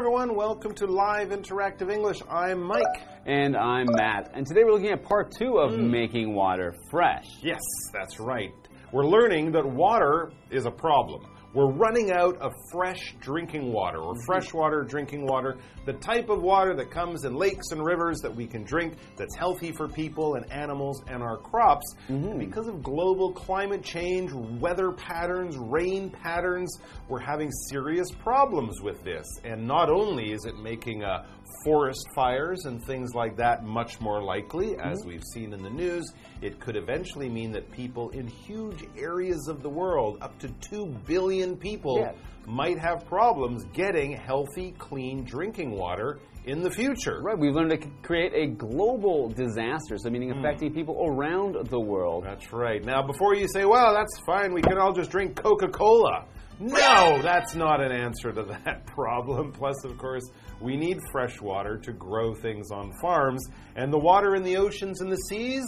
everyone. Welcome to Live Interactive English. I'm Mike. And I'm Matt. And today we're looking at part two of hmm. making water fresh. Yes, that's right. We're learning that water is a problem. We're running out of fresh drinking water or freshwater drinking water, the type of water that comes in lakes and rivers that we can drink that's healthy for people and animals and our crops. Because of global climate change, weather patterns, rain patterns, we're having serious problems with this. And not only is it making uh, forest fires and things like that much more likely, as we've seen in the news, it could eventually mean that people in huge areas of the world, up to 2 billion people, Yeah. might have problems getting healthy, clean drinking water in the future. Right, we've learned to create a global disaster, so Hmm. meaning affecting people around the world. That's right. Now, before you say, well, that's fine, we can all just drink Coca Cola. No, that's not an answer to that problem. Plus, of course, we need fresh water to grow things on farms. And the water in the oceans and the seas,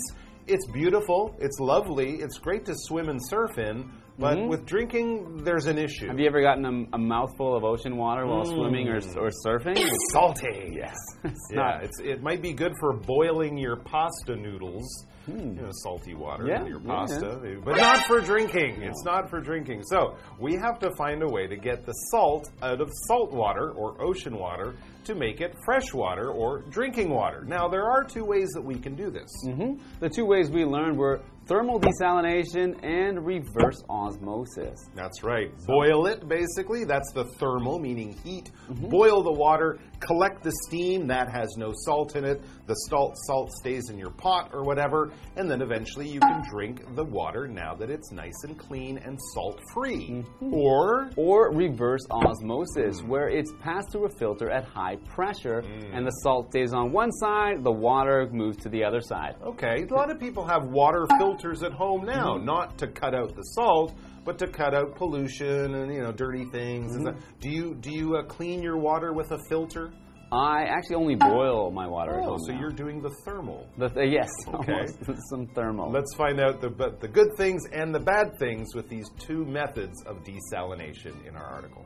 it's beautiful, it's lovely, it's great to swim and surf in. But mm-hmm. with drinking, there's an issue. Have you ever gotten a, a mouthful of ocean water while mm. swimming or, or surfing? It's salty. yes. It's Yeah, it's, it might be good for boiling your pasta noodles. You know, salty water Hmm. Yeah, in your yeah, pasta, but not for drinking. It's not for drinking. So we have to find a way to get the salt out of salt water or ocean water to make it fresh water or drinking water. Now there are two ways that we can do this. Mhm. The two ways we learned were thermal desalination and reverse osmosis. That's right. Boil it, basically. That's the thermal, meaning heat. Mm-hmm. Boil the water, collect the steam. That has no salt in it. The salt, salt stays in your pot or whatever. And then eventually you can drink the water now that it's nice and clean and salt free. Mm-hmm. Or. Or reverse osmosis, where it's passed through a filter at high pressure, Mm. and the salt stays on one side, the water moves to the other side. Okay, a lot of people have water filters at home now, Mm-hmm. not to cut out the salt, but to cut out pollution and you know dirty things. Mm-hmm. and. Do you do you uh, clean your water with a filter? I actually only boil my water at Oh, home. so now. you're doing the thermal. The th- yes, Okay. some thermal. Let's find out the but the good things and the bad things with these two methods of desalination in our article.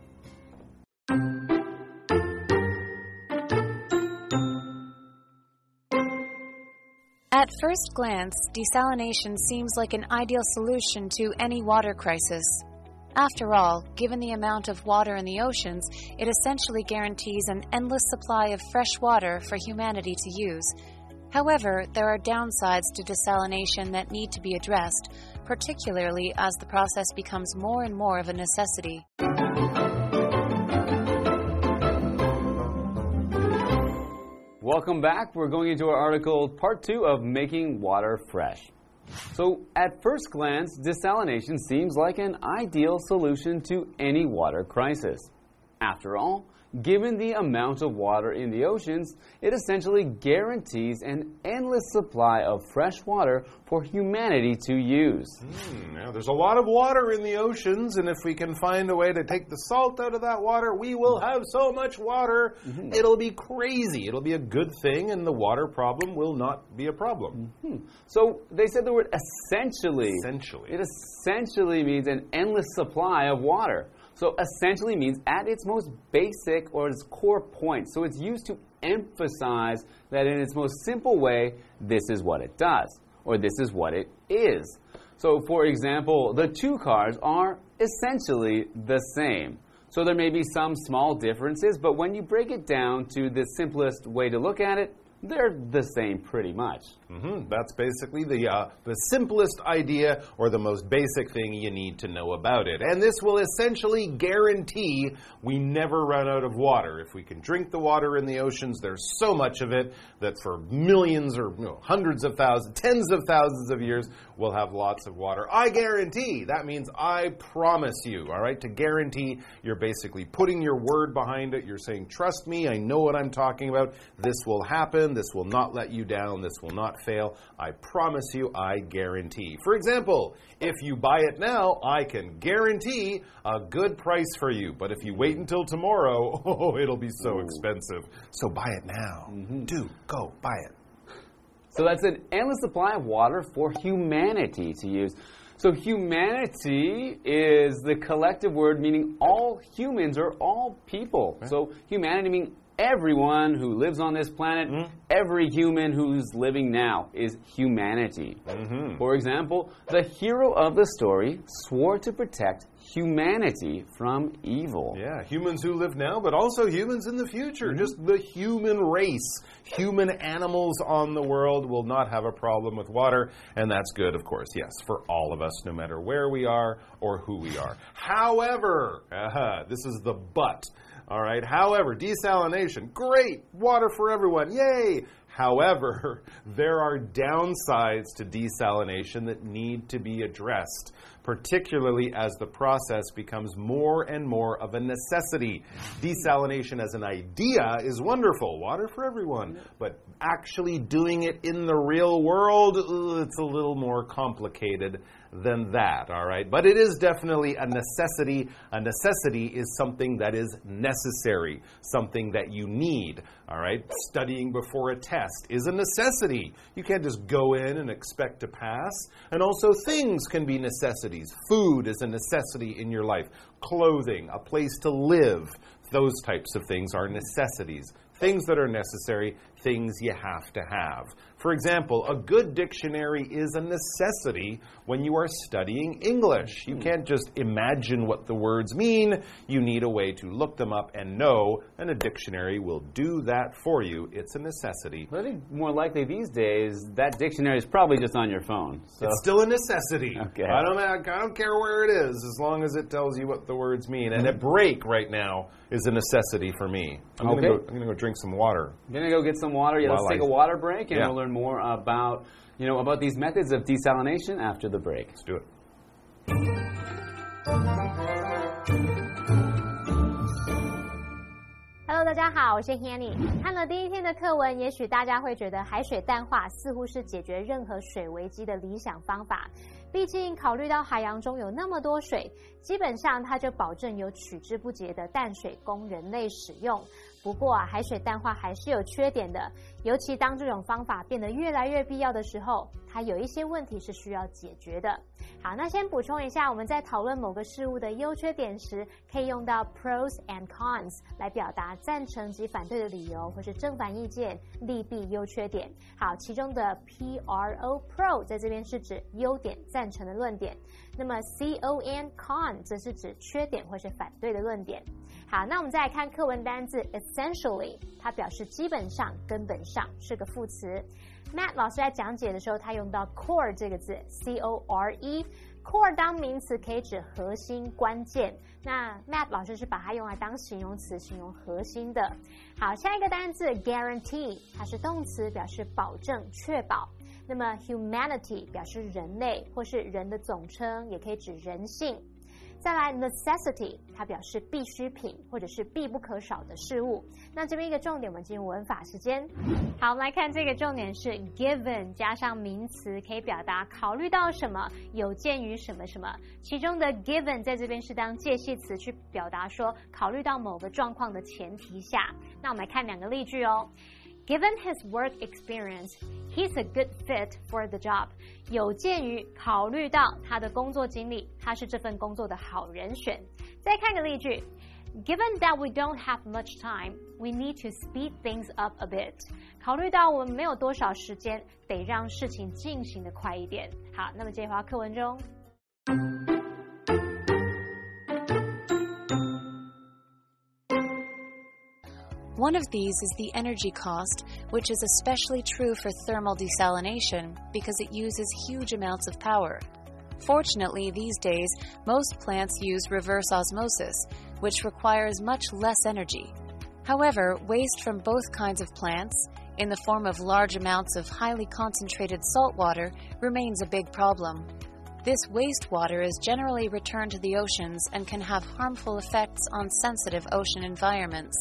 At first glance, desalination seems like an ideal solution to any water crisis. After all, given the amount of water in the oceans, it essentially guarantees an endless supply of fresh water for humanity to use. However, there are downsides to desalination that need to be addressed, particularly as the process becomes more and more of a necessity. Welcome back. We're going into our article, part two of Making Water Fresh. So, at first glance, desalination seems like an ideal solution to any water crisis. After all, given the amount of water in the oceans, it essentially guarantees an endless supply of fresh water for humanity to use. Hmm, now, there's a lot of water in the oceans, and if we can find a way to take the salt out of that water, we will have so much water. It'll be crazy. It'll be a good thing, and the water problem will not be a problem. So, they said the word essentially. Essentially. It essentially means an endless supply of water. So essentially means at its most basic or its core point. So it's used to emphasize that in its most simple way, this is what it does, or this is what it is. So, for example, the two cars are essentially the same. So there may be some small differences, but when you break it down to the simplest way to look at it, they're the same pretty much. Hmm That's basically the uh, the simplest idea or the most basic thing you need to know about it. And this will essentially guarantee we never run out of water. If we can drink the water in the oceans, there's so much of it that for millions or you know, hundreds of thousands, tens of thousands of years, we'll have lots of water. I guarantee. That means I promise you. All right, to guarantee, you're basically putting your word behind it. You're saying, "Trust me, I know what I'm talking about. This will happen. This will not let you down. This will not fail. I promise you, I guarantee. For example, if you buy it now, I can guarantee a good price for you. But if you wait until tomorrow, oh, it'll be so expensive. So buy it now. Mm-hmm. Do go buy it. So that's an endless supply of water for humanity to use. So humanity is the collective word meaning all humans or all people. So humanity meaning everyone who lives on this planet, Mm-hmm. every human who's living now is humanity. Mm-hmm. For example, the hero of the story swore to protect humanity from evil. Yeah, humans who live now, but also humans in the future. Just the human race. Human animals on the world will not have a problem with water, and that's good, of course, yes, for all of us, no matter where we are or who we are. However, uh, this is the but. All right. However, desalination, great, water for everyone, yay. However, there are downsides to desalination that need to be addressed, particularly as the process becomes more and more of a necessity. Desalination as an idea is wonderful, water for everyone, but actually doing it in the real world, it's a little more complicated than that, all right? But it is definitely a necessity. A necessity is something that is necessary, something that you need, all right? Studying before a test is a necessity. You can't just go in and expect to pass. And also, things can be necessities. Food is a necessity in your life, clothing, a place to live, those types of things are necessities. Things that are necessary, things you have to have. For example, a good dictionary is a necessity when you are studying English. You hmm. can't just imagine what the words mean. You need a way to look them up and know, and a dictionary will do that for you. It's a necessity. But I think more likely these days, that dictionary is probably just on your phone. So It's still a necessity. Okay. I don't, I don't care where it is, as long as it tells you what the words mean. And a hmm. break right now is a necessity for me. I'm Okay. gonna go. I'm gonna go drink some water. I'm gonna go get some water. Yeah, let's take a water break, and Yeah. we'll learn more about you know about these methods of desalination after the break. Let's do it.，Hello，大家好，我是 Hanny。看了第一天的课文，也许大家会觉得海水淡化似乎是解决任何水危机的理想方法。毕竟，考虑到海洋中有那么多水，基本上它就保证有取之不竭的淡水供人类使用。不过啊，海水淡化还是有缺点的，尤其当这种方法变得越来越必要的时候，它有一些问题是需要解决的。好，那先补充一下，我们在讨论某个事物的优缺点时，可以用到 pros and cons 来表达赞成及反对的理由，或是正反意见、利弊、优缺点。好，其中的 pro pro 在这边是指优点、赞成的论点，那么 con con 则是指缺点或是反对的论点。好，那我们再来看课文单字 essentially，它表示基本上、根本上，是个副词。Matt 老师在讲解的时候，他用到 core 这个字，c o r e。core 当名词可以指核心、关键，那 Matt 老师是把它用来当形容词，形容核心的。好，下一个单字 guarantee，它是动词，表示保证、确保。那么 humanity 表示人类或是人的总称，也可以指人性。再来 necessity，它表示必需品或者是必不可少的事物。那这边一个重点，我们进入文法时间。好，我们来看这个重点是 given 加上名词，可以表达考虑到什么，有鉴于什么什么。其中的 given 在这边是当介系词去表达说考虑到某个状况的前提下。那我们来看两个例句哦。Given his work experience, he's a good fit for the job. 有鉴于考虑到他的工作经历，他是这份工作的好人选。再看个例句。Given that we don't have much time, we need to speed things up a bit. 考虑到我们没有多少时间，得让事情进行的快一点。好，那么这句话课文中。 One of these is the energy cost, which is especially true for thermal desalination because it uses huge amounts of power. Fortunately, these days, most plants use reverse osmosis, which requires much less energy. However, waste from both kinds of plants, in the form of large amounts of highly concentrated salt water, remains a big problem. This wastewater is generally returned to the oceans and can have harmful effects on sensitive ocean environments.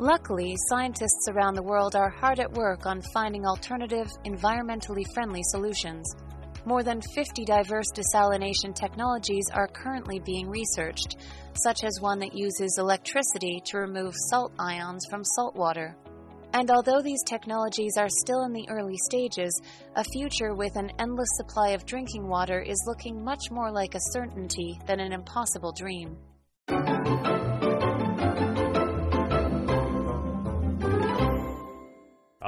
Luckily, scientists around the world are hard at work on finding alternative, environmentally friendly solutions. More than 50 diverse desalination technologies are currently being researched, such as one that uses electricity to remove salt ions from salt water. And although these technologies are still in the early stages, a future with an endless supply of drinking water is looking much more like a certainty than an impossible dream.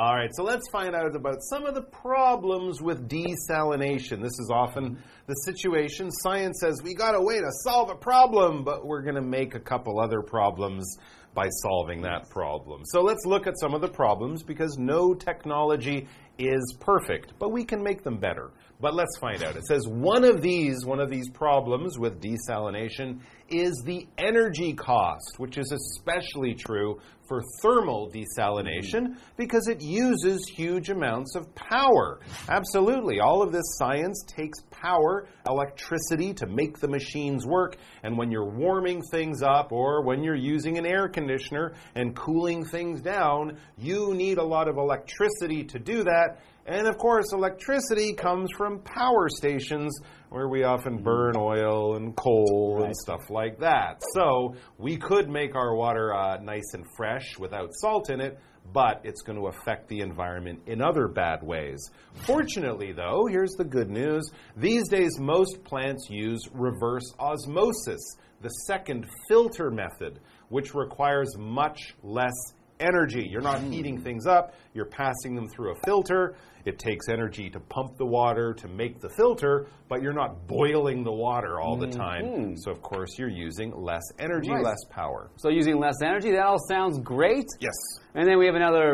All right, so let's find out about some of the problems with desalination. This is often the situation. Science says we got a way to solve a problem, but we're going to make a couple other problems by solving that problem. So let's look at some of the problems because no technology is perfect, but we can make them better. But let's find out. It says one of these, one of these problems with desalination is the energy cost, which is especially true for thermal desalination because it uses huge amounts of power. Absolutely. All of this science takes power, electricity to make the machines work. And when you're warming things up or when you're using an air conditioner and cooling things down, you need a lot of electricity to do that. And of course, electricity comes from power stations where we often burn oil and coal right. and stuff like that. So we could make our water uh, nice and fresh without salt in it, but it's going to affect the environment in other bad ways. Fortunately, though, here's the good news these days, most plants use reverse osmosis, the second filter method, which requires much less energy. You're not heating things up, you're passing them through a filter. It takes energy to pump the water to make the filter, but you're not boiling the water all the time. Mm -hmm. So, of course, you're using less energy, right. less power. So, using less energy, that all sounds great. Yes. And then we have another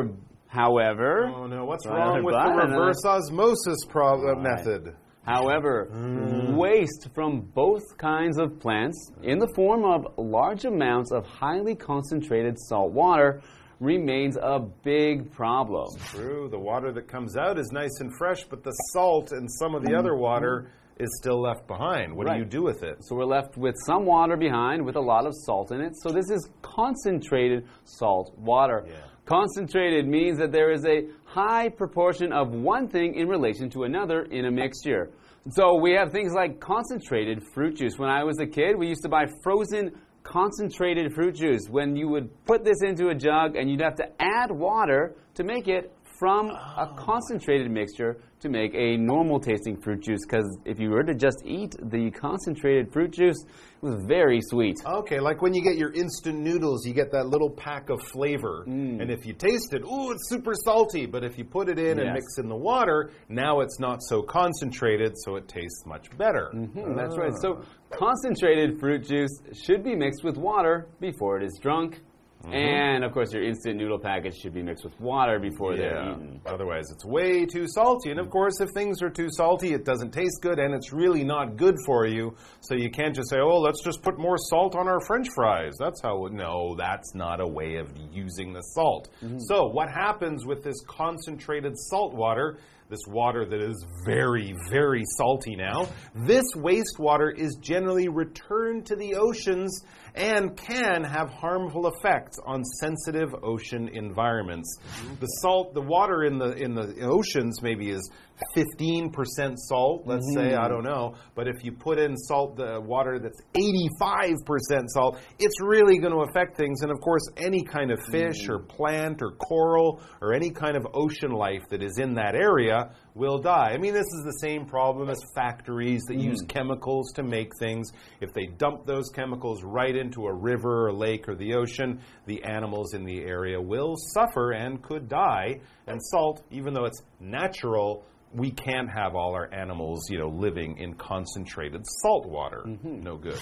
however. Oh, no. What's wrong with the reverse osmosis right. method? However, mm. waste from both kinds of plants in the form of large amounts of highly concentrated salt water remains a big problem. It's true. The water that comes out is nice and fresh, but the salt and some of the other water is still left behind. What right. do you do with it? So we're left with some water behind with a lot of salt in it. So this is concentrated salt water. Yeah. Concentrated means that there is a high proportion of one thing in relation to another in a mixture. So we have things like concentrated fruit juice. When I was a kid, we used to buy frozen concentrated fruit juice. When you would put this into a jug and you'd have to add water to make it from oh. a concentrated mixture to make a normal tasting fruit juice because if you were to just eat the concentrated fruit juice, it was very sweet. Okay, like when you get your instant noodles, you get that little pack of flavor. Mm. And if you taste it, ooh, it's super salty. But if you put it in yes. and mix in the water, now it's not so concentrated, so it tastes much better. Mm -hmm, That's right. So concentrated fruit juice should be mixed with water before it is drunk. Mm -hmm. And of course, your instant noodle package should be mixed with water before yeah. they're eaten. Otherwise, it's way too salty. And of course, if things are too salty, it doesn't taste good and it's really not good for you. So you can't just say, oh, let's just put more salt on our french fries. That's how, no, that's not a way of using the salt. Mm -hmm. So, what happens with this concentrated salt water? this water that is very, very salty now. This wastewater is generally returned to the oceans and can have harmful effects on sensitive ocean environments. The salt, the water in the in the oceans maybe is 15% salt, let's mm -hmm. say, I mm-hmm. don't know. But if you put in salt, the water that's 85% salt, it's really going to affect things. And of course, any kind of fish mm. or plant or coral or any kind of ocean life that is in that area will die. I mean, this is the same problem as factories that mm. use chemicals to make things. If they dump those chemicals right into a river or lake or the ocean, the animals in the area will suffer and could die. And salt, even though it's natural, we can't have all our animals, you know, living in concentrated salt water. Mm -hmm. No good.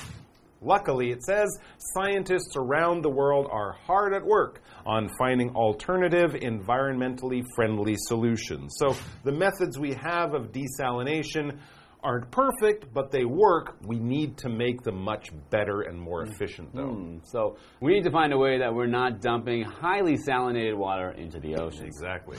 Luckily, it says scientists around the world are hard at work on finding alternative, environmentally friendly solutions. So, the methods we have of desalination aren't perfect, but they work. We need to make them much better and more efficient, though. Mm. So, we need to find a way that we're not dumping highly salinated water into the ocean. Exactly.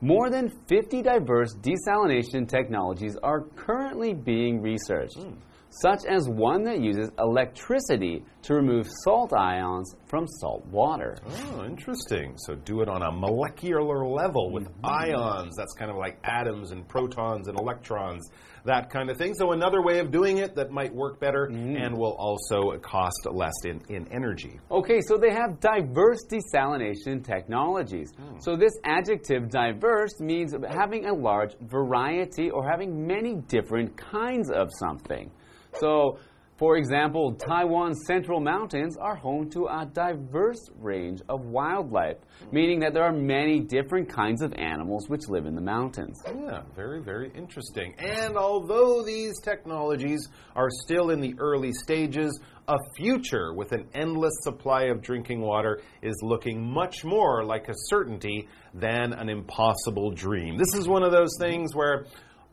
More than 50 diverse desalination technologies are currently being researched, mm. Such as one that uses electricity to remove salt ions from salt water. Oh, interesting. So do it on a molecular level with mm -hmm. ions. That's kind of like atoms and protons and electrons. that kind of thing. So, another way of doing it that might work better and will also cost less in, in energy. Okay, so they have diverse desalination technologies. So this adjective diverse means having a large variety or having many different kinds of something. So, for example, Taiwan's central mountains are home to a diverse range of wildlife, meaning that there are many different kinds of animals which live in the mountains. Yeah, very, very interesting. And although these technologies are still in the early stages, a future with an endless supply of drinking water is looking much more like a certainty than an impossible dream. This is one of those things where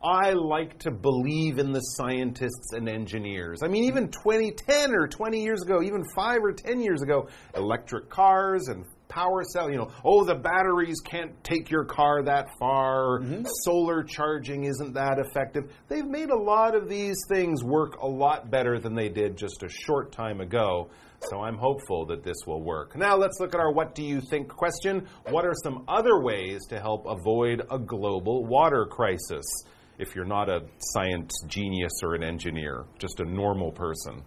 I like to believe in the scientists and engineers. I mean, even 2010 or 20 years ago, even five or 10 years ago, electric cars and power cell, you know, oh, the batteries can't take your car that far, mm-hmm. solar charging isn't that effective. They've made a lot of these things work a lot better than they did just a short time ago. So I'm hopeful that this will work. Now let's look at our what do you think question. What are some other ways to help avoid a global water crisis? If you're not a science genius or an engineer, just a normal person.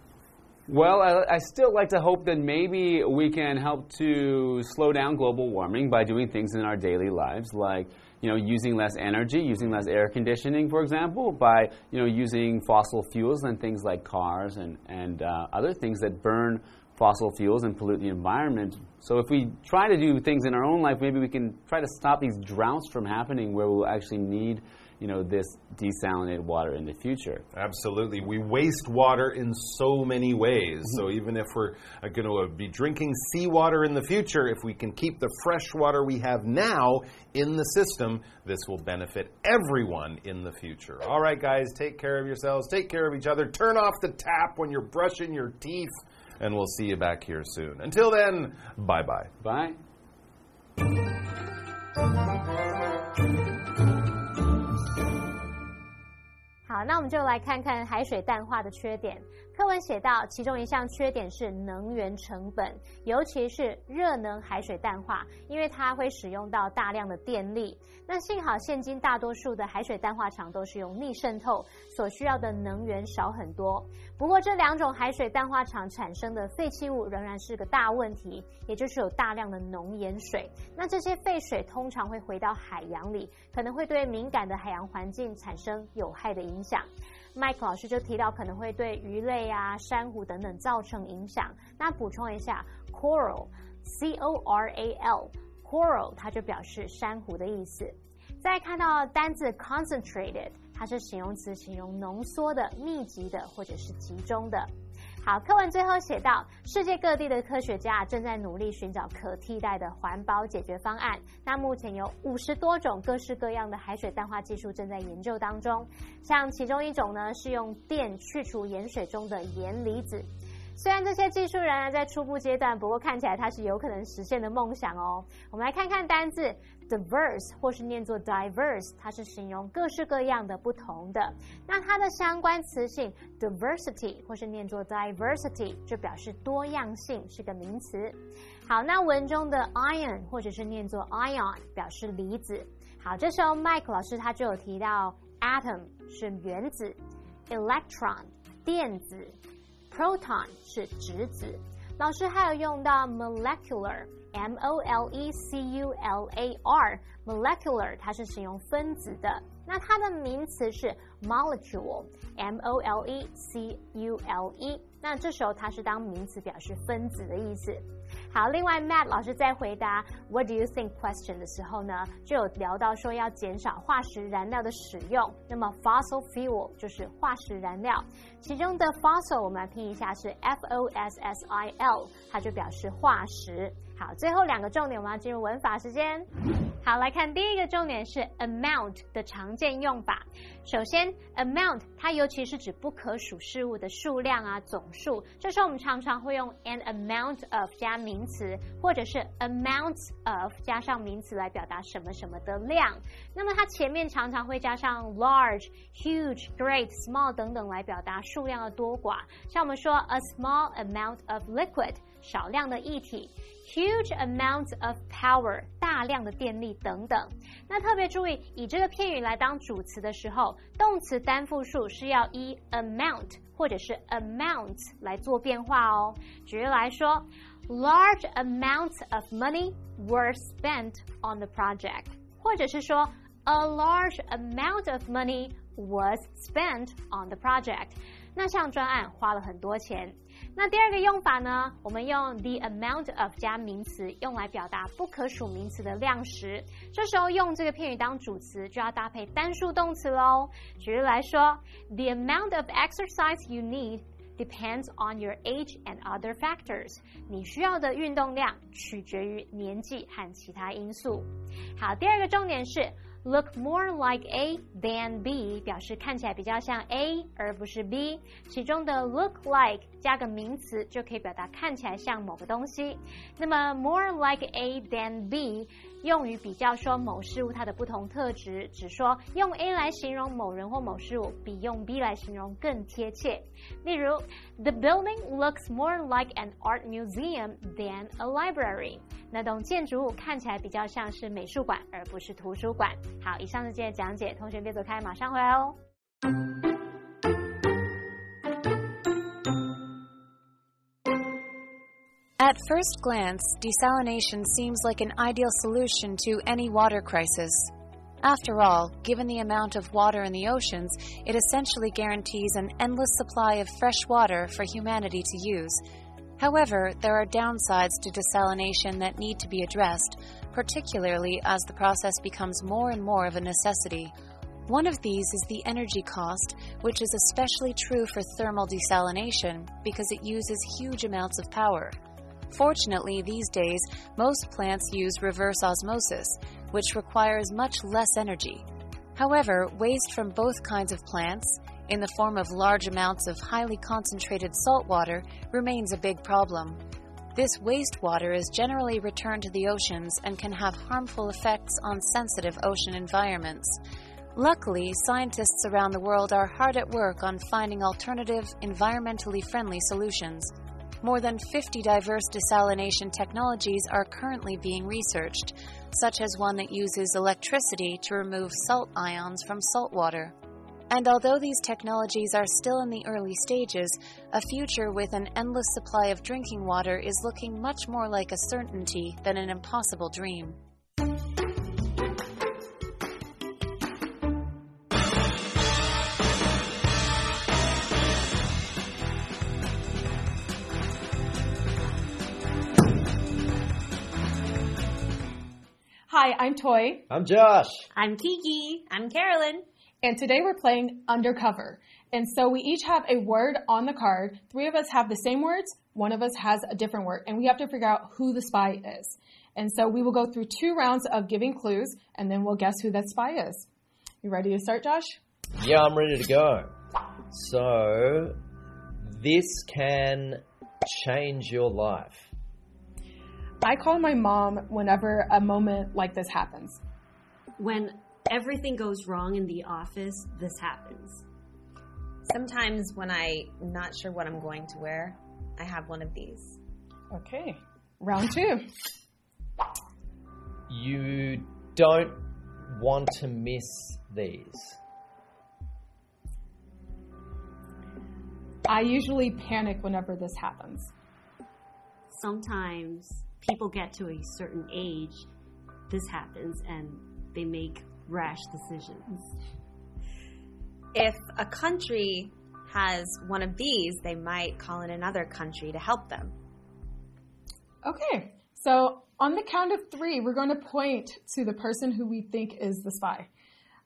Well, I, I still like to hope that maybe we can help to slow down global warming by doing things in our daily lives, like you know using less energy, using less air conditioning, for example, by you know using fossil fuels and things like cars and and uh, other things that burn fossil fuels and pollute the environment. So if we try to do things in our own life, maybe we can try to stop these droughts from happening, where we'll actually need you know this desalinated water in the future. Absolutely. We waste water in so many ways. Mm-hmm. So even if we're uh, going to be drinking seawater in the future, if we can keep the fresh water we have now in the system, this will benefit everyone in the future. All right, guys, take care of yourselves, take care of each other, turn off the tap when you're brushing your teeth, and we'll see you back here soon. Until then, bye bye. Bye. 那我们就来看看海水淡化的缺点。课文写到，其中一项缺点是能源成本，尤其是热能海水淡化，因为它会使用到大量的电力。那幸好，现今大多数的海水淡化厂都是用逆渗透，所需要的能源少很多。不过，这两种海水淡化厂产生的废弃物仍然是个大问题，也就是有大量的浓盐水。那这些废水通常会回到海洋里，可能会对敏感的海洋环境产生有害的影响。麦克老师就提到可能会对鱼类啊、珊瑚等等造成影响。那补充一下，coral，c o r a l，coral 它就表示珊瑚的意思。再看到单字 concentrated，它是形容词，形容浓缩的、密集的或者是集中的。好，课文最后写到，世界各地的科学家正在努力寻找可替代的环保解决方案。那目前有五十多种各式各样的海水淡化技术正在研究当中。像其中一种呢，是用电去除盐水中的盐离子。虽然这些技术仍然在初步阶段，不过看起来它是有可能实现的梦想哦。我们来看看单字 diverse 或是念作 diverse，它是形容各式各样的、不同的。那它的相关词性 diversity 或是念作 diversity，就表示多样性，是个名词。好，那文中的 ion 或者是念作 ion，表示离子。好，这时候 Mike 老师他就有提到 atom 是原子，electron 电子。proton 是质子，老师还有用到 molecular m o l e c u l a r molecular，它是形容分子的，那它的名词是 molecule，m o l e c u l e，那这时候它是当名词表示分子的意思。好，另外 Matt 老师在回答 What do you think question 的时候呢，就有聊到说要减少化石燃料的使用。那么 fossil fuel 就是化石燃料，其中的 fossil 我们来拼一下是 f o s s i l，它就表示化石。好，最后两个重点我们要进入文法时间。好，来看第一个重点是 amount 的常见用法。首先，amount 它尤其是指不可数事物的数量啊、总数。这时候我们常常会用 an amount of 加名词，或者是 amounts of 加上名词来表达什么什么的量。那么它前面常常会加上 large、huge、great、small 等等来表达数量的多寡。像我们说 a small amount of liquid。少量的液体，huge amounts of power，大量的电力、等等。那特别注意，以这个片语来当主词的时候，动词单复数是要以 amount 或者是 amounts 来做变化哦。举例来说，large amounts of money were spent on the project，或者是说 a large amount of money was spent on the project。那项专案花了很多钱。那第二个用法呢？我们用 the amount of 加名词，用来表达不可数名词的量时。这时候用这个片语当主词，就要搭配单数动词喽。举例来说，the amount of exercise you need depends on your age and other factors。你需要的运动量取决于年纪和其他因素。好，第二个重点是。Look more like A than B，表示看起来比较像 A 而不是 B。其中的 look like 加个名词就可以表达看起来像某个东西。那么 more like A than B。用于比较说某事物它的不同特质，只说用 A 来形容某人或某事物，比用 B 来形容更贴切。例如，The building looks more like an art museum than a library。 那栋建筑物看起来比较像是美术馆，而不是图书馆。好，以上是今天的讲解，同学别走开，马上回来哦。At first glance, desalination seems like an ideal solution to any water crisis. After all, given the amount of water in the oceans, it essentially guarantees an endless supply of fresh water for humanity to use. However, there are downsides to desalination that need to be addressed, particularly as the process becomes more and more of a necessity. One of these is the energy cost, which is especially true for thermal desalination because it uses huge amounts of power. Fortunately, these days, most plants use reverse osmosis, which requires much less energy. However, waste from both kinds of plants, in the form of large amounts of highly concentrated salt water, remains a big problem. This wastewater is generally returned to the oceans and can have harmful effects on sensitive ocean environments. Luckily, scientists around the world are hard at work on finding alternative, environmentally friendly solutions. More than 50 diverse desalination technologies are currently being researched, such as one that uses electricity to remove salt ions from salt water. And although these technologies are still in the early stages, a future with an endless supply of drinking water is looking much more like a certainty than an impossible dream. Hi, I'm Toy. I'm Josh. I'm Kiki. I'm Carolyn. And today we're playing Undercover. And so we each have a word on the card. Three of us have the same words, one of us has a different word, and we have to figure out who the spy is. And so we will go through two rounds of giving clues, and then we'll guess who that spy is. You ready to start, Josh? Yeah, I'm ready to go. So, this can change your life. I call my mom whenever a moment like this happens. When everything goes wrong in the office, this happens. Sometimes when I'm not sure what I'm going to wear, I have one of these. Okay, round two. You don't want to miss these. I usually panic whenever this happens. Sometimes people get to a certain age, this happens and they make rash decisions. If a country has one of these, they might call in another country to help them. Okay, so on the count of three, we're going to point to the person who we think is the spy.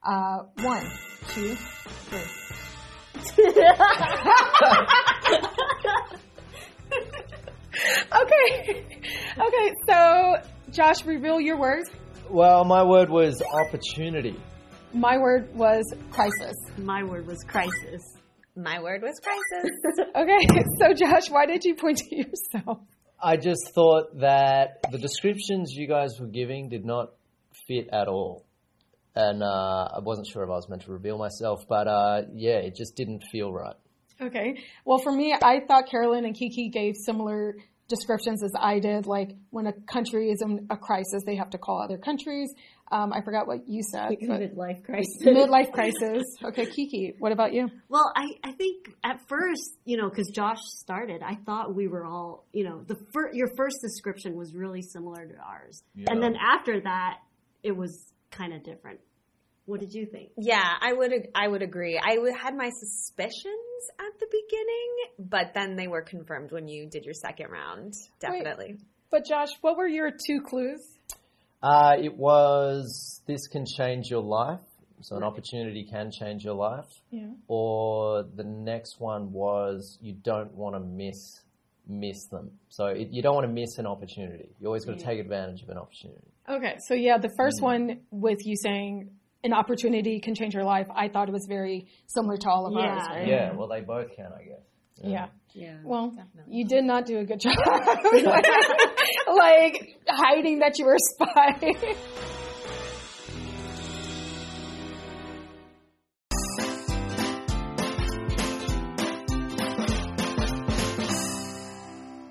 Uh, one, two, three. okay. Okay, so Josh, reveal your word. Well, my word was opportunity. My word was crisis. My word was crisis. My word was crisis. Okay, so Josh, why did you point to yourself? I just thought that the descriptions you guys were giving did not fit at all. And uh, I wasn't sure if I was meant to reveal myself, but uh, yeah, it just didn't feel right. Okay. Well, for me, I thought Carolyn and Kiki gave similar descriptions as I did. Like when a country is in a crisis, they have to call other countries. Um, I forgot what you said. but- Midlife crisis. Midlife crisis. Okay, Kiki, what about you? Well, I, I think at first, you know, because Josh started, I thought we were all, you know, the fir- your first description was really similar to ours, and then after that, it was kind of different. What did you think? Yeah, I would I would agree. I had my suspicions at the beginning, but then they were confirmed when you did your second round. Definitely. But Josh, what were your two clues? Uh, it was this can change your life. So an opportunity can change your life. Yeah. Or the next one was you don't want to miss miss them. So it, you don't want to miss an opportunity. You always got to take advantage of an opportunity. Okay, so yeah, the first one with you saying an opportunity can change your life, I thought it was very similar to all of ours, Yeah. right? Yeah, well they both can, I guess. Yeah. Yeah. Well, you did not do a good job. like hiding that you were a spy.